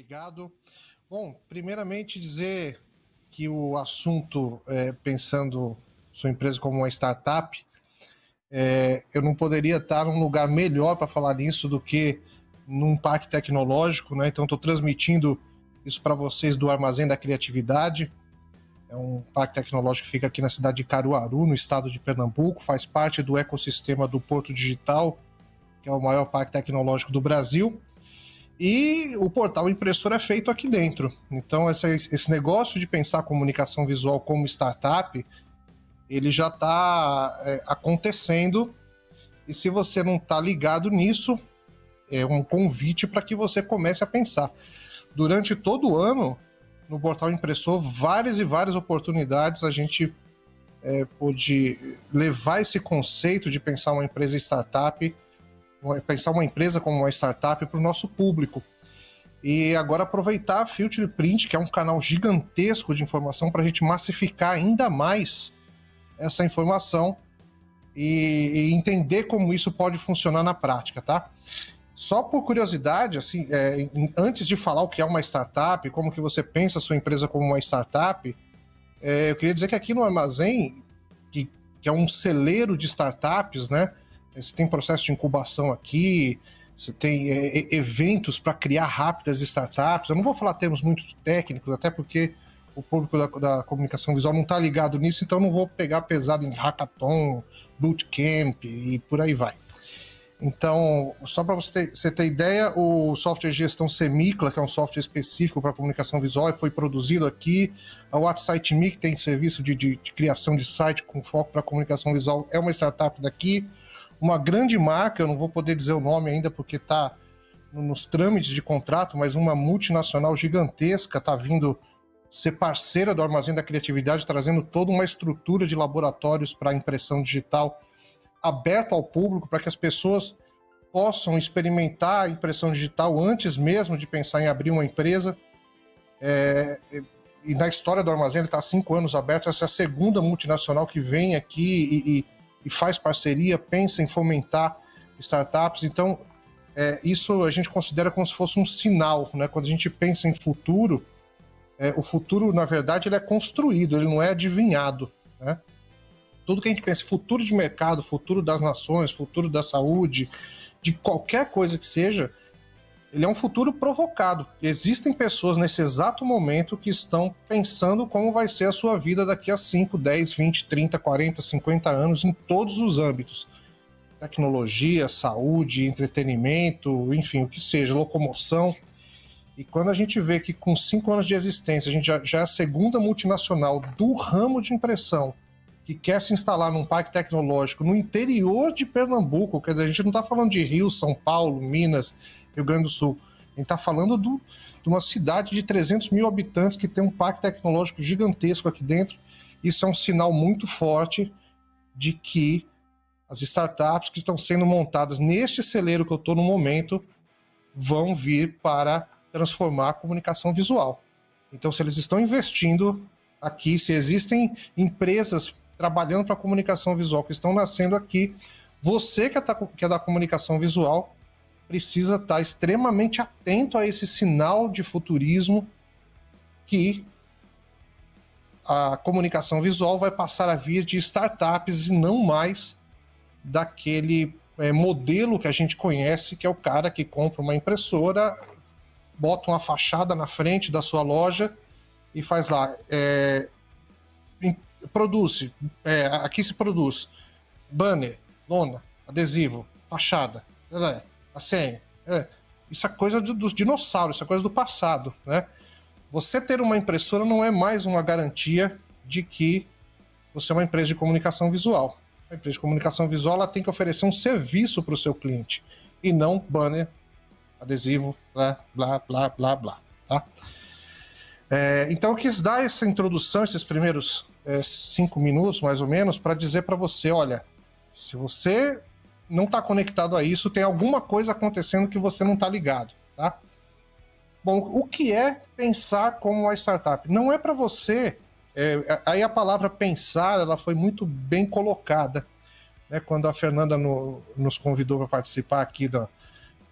Obrigado. Bom, primeiramente dizer que o assunto, é, pensando sua empresa como uma startup, é, eu não poderia estar num lugar melhor para falar nisso do que num parque tecnológico, né? Então, estou transmitindo isso para vocês do Armazém da Criatividade. É um parque tecnológico que fica aqui na cidade de Caruaru, no estado de Pernambuco, faz parte do ecossistema do Porto Digital, que é o maior parque tecnológico do Brasil. E o portal impressor é feito aqui dentro. Então, esse, esse negócio de pensar comunicação visual como startup, ele já está é, acontecendo. E se você não está ligado nisso, é um convite para que você comece a pensar. Durante todo o ano, no portal impressor, várias e várias oportunidades a gente é, pôde levar esse conceito de pensar uma empresa startup pensar uma empresa como uma startup para o nosso público. E agora aproveitar a Future Print, que é um canal gigantesco de informação, para a gente massificar ainda mais essa informação e, e, entender como isso pode funcionar na prática, tá? Só por curiosidade, assim, é, antes de falar o que é uma startup, como que você pensa a sua empresa como uma startup, é, eu queria dizer que aqui no Armazém, que, que é um celeiro de startups, né? Você tem processo de incubação aqui, você tem é, eventos para criar rápidas startups. Eu não vou falar termos muito técnicos, até porque o público da, da comunicação visual não está ligado nisso, então não vou pegar pesado em hackathon, bootcamp e por aí vai. Então, só para você ter, você ter ideia, o software de gestão Semicla, que é um software específico para comunicação visual, foi produzido aqui. A WhatsApp Me, que tem serviço de, de, de criação de site com foco para comunicação visual, é uma startup daqui uma grande marca, eu não vou poder dizer o nome ainda porque está nos trâmites de contrato, mas uma multinacional gigantesca está vindo ser parceira do Armazém da Criatividade, trazendo toda uma estrutura de laboratórios para impressão digital aberto ao público, para que as pessoas possam experimentar a impressão digital antes mesmo de pensar em abrir uma empresa. É, e na história do Armazém, ele está há cinco anos aberto. Essa é a segunda multinacional que vem aqui e, e e faz parceria, pensa em fomentar startups. Então, é, isso a gente considera como se fosse um sinal, né? Quando a gente pensa em futuro, é, o futuro, na verdade, ele é construído, ele não é adivinhado, né? Tudo que a gente pensa, futuro de mercado, futuro das nações, futuro da saúde, de qualquer coisa que seja, ele é um futuro provocado. Existem pessoas nesse exato momento que estão pensando como vai ser a sua vida daqui a 5, 10, 20, 30, 40, 50 anos em todos os âmbitos. Tecnologia, saúde, entretenimento, enfim, o que seja, locomoção. E quando a gente vê que com cinco anos de existência a gente já, já é a segunda multinacional do ramo de impressão que quer se instalar num parque tecnológico no interior de Pernambuco, quer dizer, a gente não está falando de Rio, São Paulo, Minas, Rio Grande do Sul. A gente está falando do, de uma cidade de 300 mil habitantes que tem um parque tecnológico gigantesco aqui dentro. Isso é um sinal muito forte de que as startups que estão sendo montadas neste celeiro que eu estou no momento vão vir para transformar a comunicação visual. Então, se eles estão investindo aqui, se existem empresas trabalhando para a comunicação visual que estão nascendo aqui, você que é, que é da comunicação visual precisa estar extremamente atento a esse sinal de futurismo que a comunicação visual vai passar a vir de startups e não mais daquele é, modelo que a gente conhece, que é o cara que compra uma impressora, bota uma fachada na frente da sua loja e faz lá. É, produz, é, aqui se produz banner, lona, adesivo, fachada. Assim, é, isso é coisa do, dos dinossauros, isso é coisa do passado, né? Você ter uma impressora não é mais uma garantia de que você é uma empresa de comunicação visual. A empresa de comunicação visual ela tem que oferecer um serviço para o seu cliente e não banner, adesivo, blá, blá, blá, blá, blá, tá? É, então eu quis dar essa introdução, esses primeiros é, cinco minutos, mais ou menos, para dizer para você, olha, se você não está conectado a isso, tem alguma coisa acontecendo que você não está ligado, tá? Bom, o que é pensar como uma startup? Não é para você. É, aí a palavra pensar ela foi muito bem colocada. Né? Quando a Fernanda no, nos convidou para participar aqui do,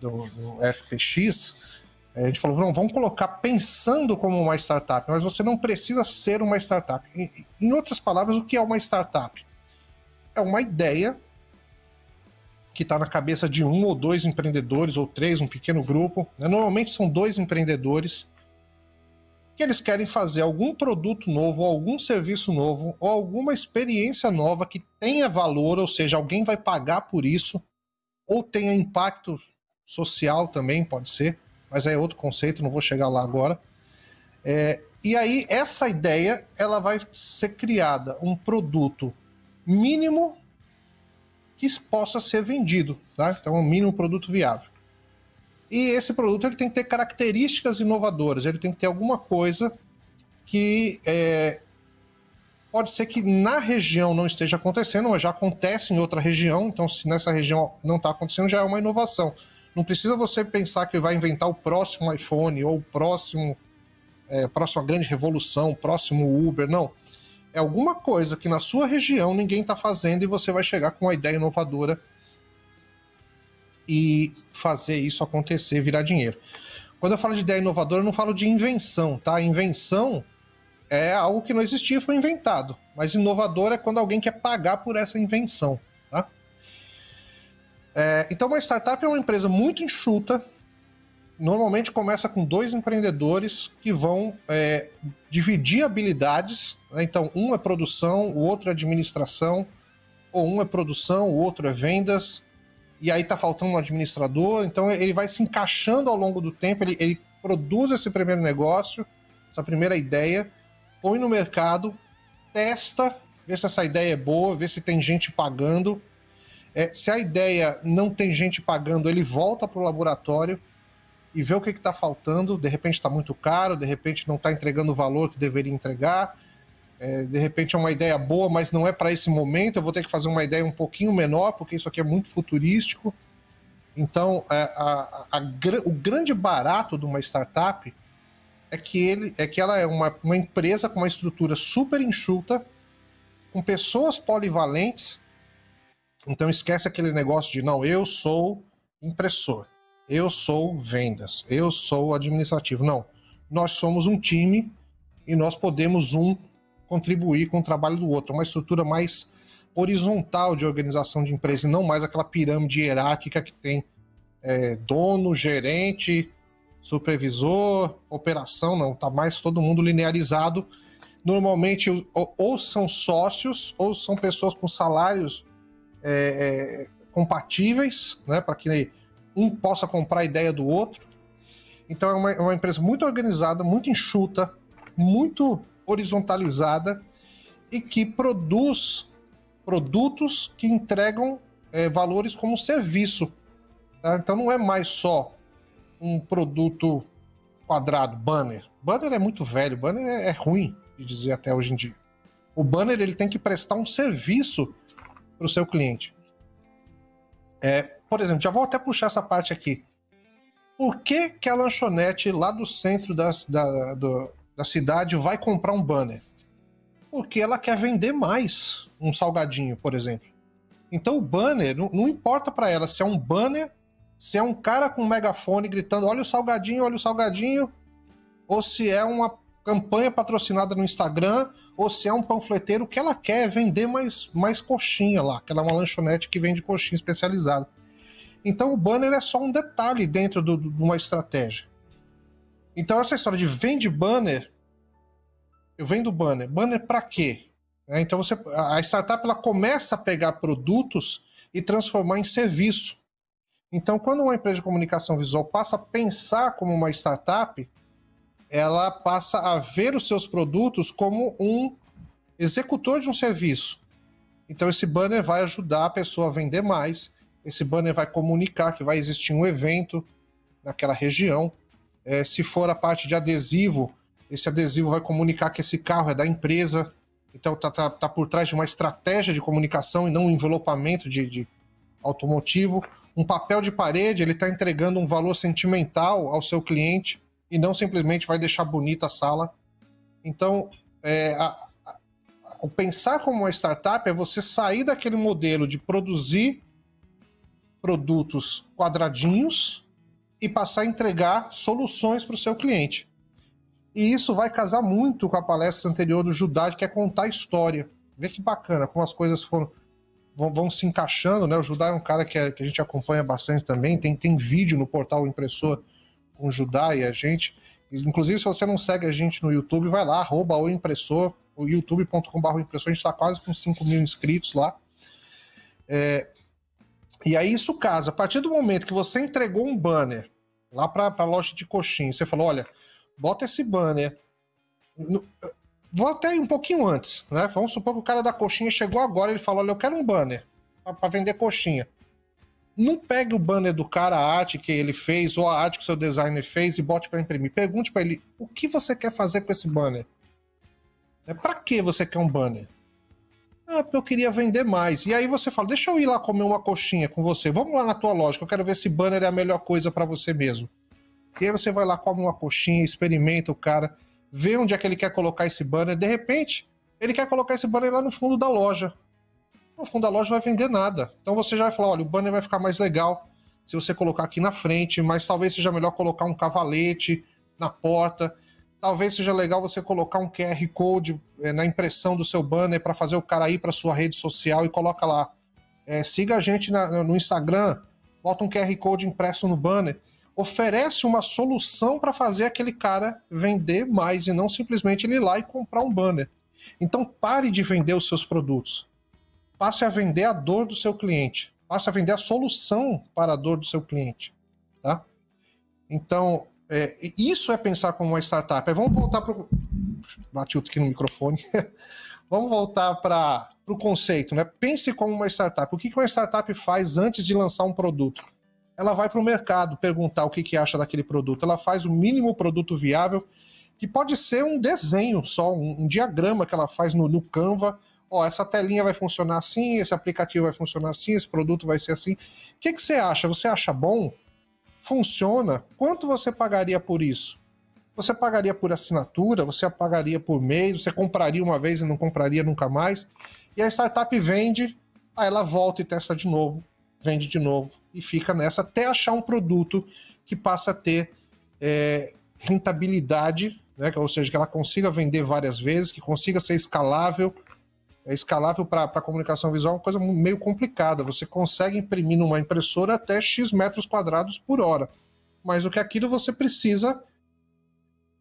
do, do FPX, A gente falou, não, vamos colocar pensando como uma startup, mas você não precisa ser uma startup. Em outras palavras, o que é uma startup? É uma ideia que está na cabeça de um ou dois empreendedores, ou três, um pequeno grupo. Né? Normalmente são dois empreendedores que eles querem fazer algum produto novo, algum serviço novo, ou alguma experiência nova que tenha valor, ou seja, alguém vai pagar por isso, ou tenha impacto social também, pode ser, mas é outro conceito, não vou chegar lá agora. É, e aí, essa ideia, ela vai ser criada, um produto mínimo que possa ser vendido, tá? Então, um mínimo produto viável. E esse produto ele tem que ter características inovadoras, ele tem que ter alguma coisa que é, pode ser que na região não esteja acontecendo, mas já acontece em outra região, então se nessa região não está acontecendo, já é uma inovação. Não precisa você pensar que vai inventar o próximo iPhone ou o próximo, é, próxima grande revolução, o próximo Uber, não é alguma coisa que na sua região ninguém está fazendo e você vai chegar com uma ideia inovadora e fazer isso acontecer, virar dinheiro. Quando eu falo de ideia inovadora, eu não falo de invenção, tá? Invenção é algo que não existia, foi inventado. Mas inovador é quando alguém quer pagar por essa invenção, tá? É, então, uma startup é uma empresa muito enxuta, normalmente começa com dois empreendedores que vão é, dividir habilidades. Né? Então, um é produção, o outro é administração, ou um é produção, o outro é vendas, e aí tá faltando um administrador. Então, ele vai se encaixando ao longo do tempo, ele, ele produz esse primeiro negócio, essa primeira ideia, põe no mercado, testa, vê se essa ideia é boa, vê se tem gente pagando. É, se a ideia não tem gente pagando, ele volta para o laboratório e ver o que está faltando. De repente está muito caro, de repente não está entregando o valor que deveria entregar. É, de repente é uma ideia boa, mas não é para esse momento. Eu vou ter que fazer uma ideia um pouquinho menor, porque isso aqui é muito futurístico. Então, é, a, a, a, o grande barato de uma startup é que, ele, é que ela é uma, uma empresa com uma estrutura super enxuta, com pessoas polivalentes. Então, esquece aquele negócio de não, eu sou impressor eu sou vendas, eu sou administrativo. Não. Nós somos um time e nós podemos um contribuir com o trabalho do outro. Uma estrutura mais horizontal de organização de empresa e não mais aquela pirâmide hierárquica que tem é, dono, gerente, supervisor, operação, não. Tá mais todo mundo linearizado. Normalmente ou, ou são sócios ou são pessoas com salários é, é, compatíveis, né? Para que um possa comprar a ideia do outro. Então é uma, é uma empresa muito organizada, muito enxuta, muito horizontalizada e que produz produtos que entregam é, valores como serviço. Tá? Então não é mais só um produto quadrado, banner. Banner é muito velho, banner é, é ruim de dizer até hoje em dia. O banner ele tem que prestar um serviço para o seu cliente. É, por exemplo, já vou até puxar essa parte aqui. Por que, que a lanchonete lá do centro da, da, do, da cidade vai comprar um banner? Porque ela quer vender mais um salgadinho, por exemplo. Então o banner, não, não importa para ela se é um banner, se é um cara com um megafone gritando: olha o salgadinho, olha o salgadinho, ou se é uma campanha patrocinada no Instagram, ou se é um panfleteiro, que ela quer é vender mais, mais coxinha lá, que ela é uma lanchonete que vende coxinha especializada. Então o banner é só um detalhe dentro de uma estratégia. Então essa história de vende banner, eu vendo banner, banner para quê? É, então você, a startup ela começa a pegar produtos e transformar em serviço. Então quando uma empresa de comunicação visual passa a pensar como uma startup, ela passa a ver os seus produtos como um executor de um serviço. Então esse banner vai ajudar a pessoa a vender mais, esse banner vai comunicar que vai existir um evento naquela região. É, se for a parte de adesivo, esse adesivo vai comunicar que esse carro é da empresa. Então tá, tá, tá por trás de uma estratégia de comunicação e não um envelopamento de, de automotivo. Um papel de parede, ele está entregando um valor sentimental ao seu cliente e não simplesmente vai deixar bonita a sala. Então, é, a, a, o pensar como uma startup é você sair daquele modelo de produzir produtos quadradinhos e passar a entregar soluções para o seu cliente. E isso vai casar muito com a palestra anterior do Judá, que é contar história. Vê que bacana, como as coisas foram vão, vão se encaixando, né? O Judá é um cara que, é, que, a gente acompanha bastante também, tem, tem vídeo no portal Impressor com o Judá e a gente. Inclusive, se você não segue a gente no YouTube, vai lá, arroba o impressor, o youtube.com.br a gente está quase com 5 mil inscritos lá. É, e aí isso casa. A partir do momento que você entregou um banner lá para a loja de coxinha, você falou: olha, bota esse banner. No, vou até um pouquinho antes, né? Vamos supor que o cara da coxinha chegou agora e ele falou: olha, eu quero um banner para vender coxinha. Não pegue o banner do cara, a arte que ele fez, ou a arte que o seu designer fez e bote para imprimir. Pergunte para ele o que você quer fazer com esse banner. É, para que você quer um banner? Ah, porque eu queria vender mais. E aí você fala, deixa eu ir lá comer uma coxinha com você. Vamos lá na tua loja, que eu quero ver se banner é a melhor coisa para você mesmo. E aí você vai lá, come uma coxinha, experimenta o cara, vê onde é que ele quer colocar esse banner. De repente, ele quer colocar esse banner lá no fundo da loja. No fundo da loja não vai vender nada. Então você já vai falar, olha, o banner vai ficar mais legal se você colocar aqui na frente, mas talvez seja melhor colocar um cavalete na porta talvez seja legal você colocar um QR Code é, na impressão do seu banner para fazer o cara ir para sua rede social e coloca lá. É, siga a gente na, no Instagram, bota um QR Code impresso no banner. Oferece uma solução para fazer aquele cara vender mais e não simplesmente ele ir lá e comprar um banner. Então pare de vender os seus produtos. Passe a vender a dor do seu cliente. Passe a vender a solução para a dor do seu cliente. Tá? Então, é, isso é pensar como uma startup. É, vamos voltar para o. Bati aqui no microfone. vamos voltar para o conceito, né? Pense como uma startup. O que uma startup faz antes de lançar um produto? Ela vai para o mercado perguntar o que, que acha daquele produto. Ela faz o mínimo produto viável, que pode ser um desenho só, um, um diagrama que ela faz no, no Canva. Ó, essa telinha vai funcionar assim, esse aplicativo vai funcionar assim, esse produto vai ser assim. O que, que você acha? Você acha bom? Funciona, quanto você pagaria por isso? Você pagaria por assinatura, você pagaria por mês, você compraria uma vez e não compraria nunca mais. E a startup vende, aí ela volta e testa de novo, vende de novo e fica nessa até achar um produto que passa a ter é, rentabilidade, né? ou seja, que ela consiga vender várias vezes, que consiga ser escalável é escalável para comunicação visual é uma coisa meio complicada. Você consegue imprimir numa impressora até X metros quadrados por hora. Mas o que aquilo você precisa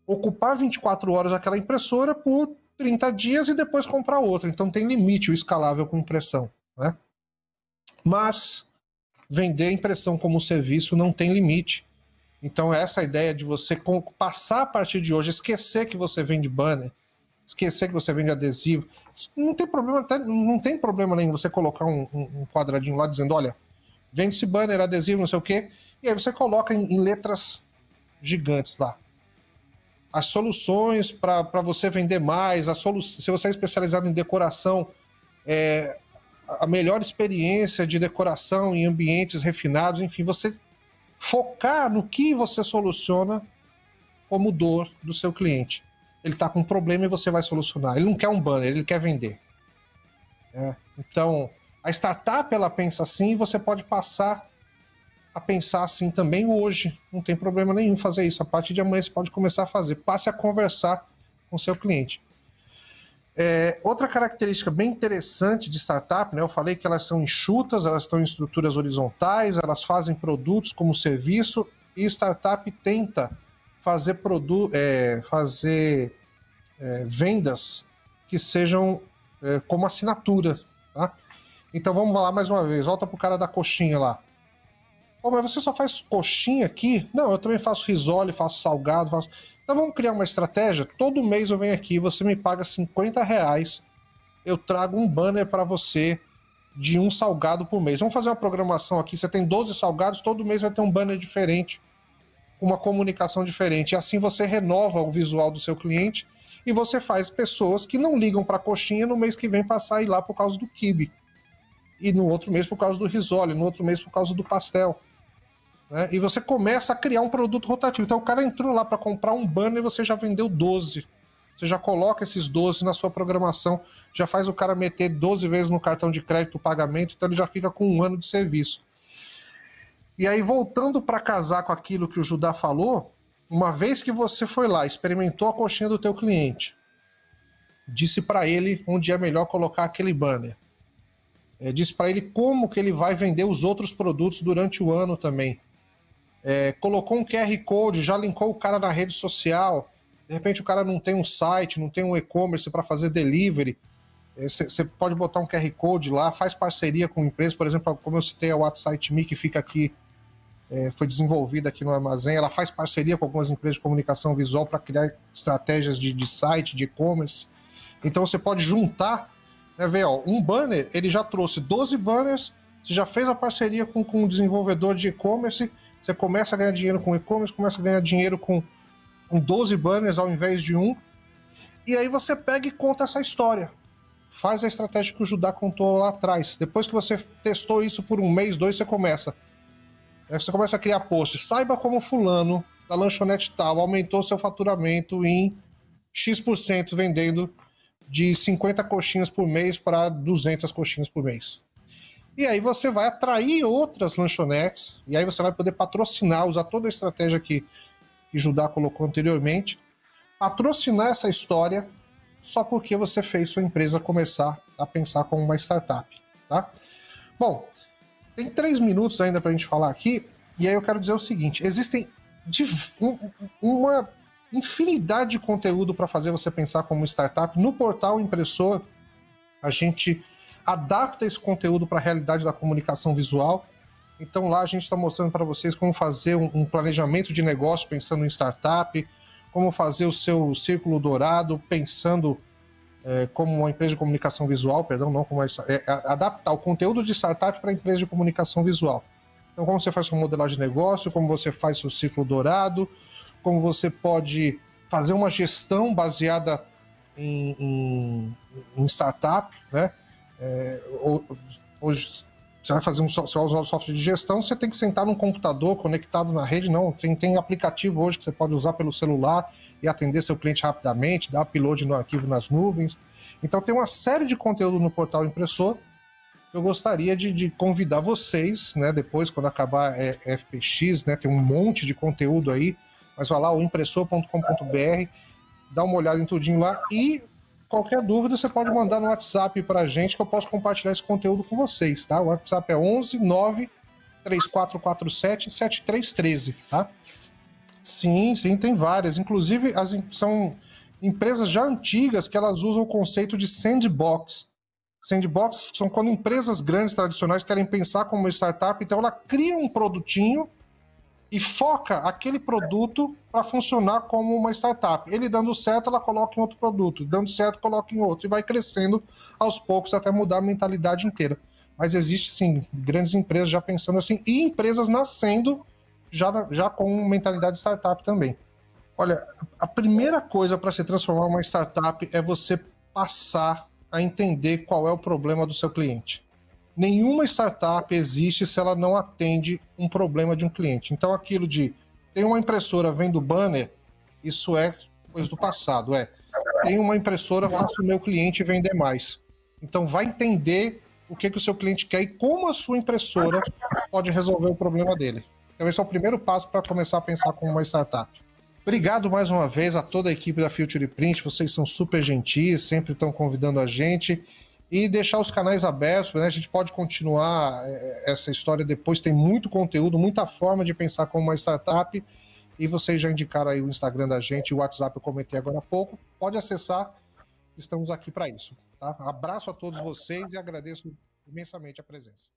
ocupar 24 horas aquela impressora por 30 dias e depois comprar outra. Então tem limite o escalável com impressão. Né? Mas vender impressão como serviço não tem limite. Então essa ideia de você passar a partir de hoje, esquecer que você vende banner, esquecer que você vende adesivo. Não tem problema, não tem problema nenhum você colocar um, um, quadradinho lá dizendo, olha, vende esse banner, adesivo, não sei o quê, e aí você coloca em, em letras gigantes lá. As soluções para você vender mais, a solu se você é especializado em decoração, é, a melhor experiência de decoração em ambientes refinados, enfim, você focar no que você soluciona como dor do seu cliente ele está com um problema e você vai solucionar. Ele não quer um banner, ele quer vender. É. Então, a startup ela pensa assim e você pode passar a pensar assim também hoje. Não tem problema nenhum fazer isso. A partir de amanhã você pode começar a fazer. Passe a conversar com seu cliente. É, outra característica bem interessante de startup, né? Eu falei que elas são enxutas, elas estão em estruturas horizontais, elas fazem produtos como serviço e startup tenta fazer, produ é, fazer é, vendas que sejam é, como assinatura. Tá? Então vamos lá mais uma vez, volta pro cara da coxinha lá. Pô, mas você só faz coxinha aqui? Não, eu também faço risole, faço salgado, faço. Então vamos criar uma estratégia. Todo mês eu venho aqui, você me paga 50 reais, eu trago um banner para você de um salgado por mês. Vamos fazer uma programação aqui. Você tem 12 salgados, todo mês vai ter um banner diferente uma comunicação diferente. E assim você renova o visual do seu cliente e você faz pessoas que não ligam para a coxinha no mês que vem passar a ir lá por causa do kibe. E no outro mês por causa do risole, no outro mês por causa do pastel. Né? E você começa a criar um produto rotativo. Então o cara entrou lá para comprar um banner e você já vendeu 12. Você já coloca esses 12 na sua programação, já faz o cara meter 12 vezes no cartão de crédito o pagamento, então ele já fica com um ano de serviço. E aí, voltando para casar com aquilo que o Judá falou, uma vez que você foi lá, experimentou a coxinha do teu cliente, disse para ele onde é melhor colocar aquele banner. É, disse para ele como que ele vai vender os outros produtos durante o ano também. É, colocou um QR Code, já linkou o cara na rede social. De repente o cara não tem um site, não tem um e-commerce para fazer delivery. Você é, pode botar um QR Code lá, faz parceria com empresas, por exemplo, como eu citei a WhatsApp Me, que fica aqui, é, foi desenvolvida aqui no armazém, ela faz parceria com algumas empresas de comunicação visual para criar estratégias de, de site, de e-commerce. Então você pode juntar, né, ver, ó, um banner, ele já trouxe 12 banners, você já fez a parceria com, com um desenvolvedor de e-commerce, você começa a ganhar dinheiro com e-commerce, começa a ganhar dinheiro com, com 12 banners ao invés de um, e aí você pega e conta essa história faz a estratégia que o Judá contou lá atrás. Depois que você testou isso por um mês, dois, você começa. Você começa a criar posts. Saiba como fulano da lanchonete tal aumentou seu faturamento em X% vendendo de 50 coxinhas por mês para 200 coxinhas por mês. E aí você vai atrair outras lanchonetes, e aí você vai poder patrocinar, usar toda a estratégia que, que Judá colocou anteriormente, patrocinar essa história só porque você fez sua empresa começar a pensar como uma startup, tá? Bom, tem três minutos ainda para a gente falar aqui, e aí eu quero dizer o seguinte: existem uma infinidade de conteúdo para fazer você pensar como startup. No portal impressor, a gente adapta esse conteúdo para a realidade da comunicação visual. Então lá a gente está mostrando para vocês como fazer um, planejamento de negócio pensando em startup, como fazer o seu círculo dourado, pensando é, como uma empresa de comunicação visual, perdão, não como uma, é, adaptar o conteúdo de startup para empresa de comunicação visual. Então, como você faz sua modelagem de negócio, como você faz seu ciclo dourado, como você pode fazer uma gestão baseada em, em, em startup, né? É, você vai fazer um, você vai usar o software de gestão, você tem que sentar num computador conectado na rede, não. Tem, tem aplicativo hoje que você pode usar pelo celular e atender seu cliente rapidamente, dar upload no arquivo nas nuvens. Então tem uma série de conteúdo no portal impressor. Eu gostaria de, de convidar vocês, né? Depois, quando acabar é, FPX, né? Tem um monte de conteúdo aí, mas vai lá, o impressor.com.br, dá uma olhada em tudinho lá e Qualquer dúvida, você pode mandar no WhatsApp para a gente que eu posso compartilhar esse conteúdo com vocês, tá? O WhatsApp é 11 9 3447 7313, tá? Sim, sim, tem várias. Inclusive, as, são empresas já antigas que elas usam o conceito de sandbox. Sandbox são quando empresas grandes tradicionais querem pensar como uma startup, então ela cria um produtinho e foca aquele produto para funcionar como uma startup. Ele dando certo, ela coloca em outro produto, dando certo, coloca em outro, e vai crescendo aos poucos até mudar a mentalidade inteira. Mas existe sim grandes empresas já pensando assim, e empresas nascendo já, já com mentalidade startup também. Olha, a primeira coisa para se transformar uma startup é você passar a entender qual é o problema do seu cliente nenhuma startup existe se ela não atende um problema de um cliente. Então, aquilo de tem uma impressora vendo banner, isso é coisa do passado. É tem uma impressora, faça o meu cliente vender mais. Então, vai entender o que, que o seu cliente quer e como a sua impressora pode resolver o problema dele. Então, esse é o primeiro passo para começar a pensar como uma startup. Obrigado mais uma vez a toda a equipe da Future Print, vocês são super gentis, sempre estão convidando a gente e deixar os canais abertos, né? A gente pode continuar é, essa história depois, tem muito conteúdo, muita forma de pensar como uma startup. E vocês já indicaram aí o Instagram da gente, o WhatsApp eu comentei agora há pouco. Pode acessar, estamos aqui para isso. Tá? Abraço a todos vocês e agradeço imensamente a presença.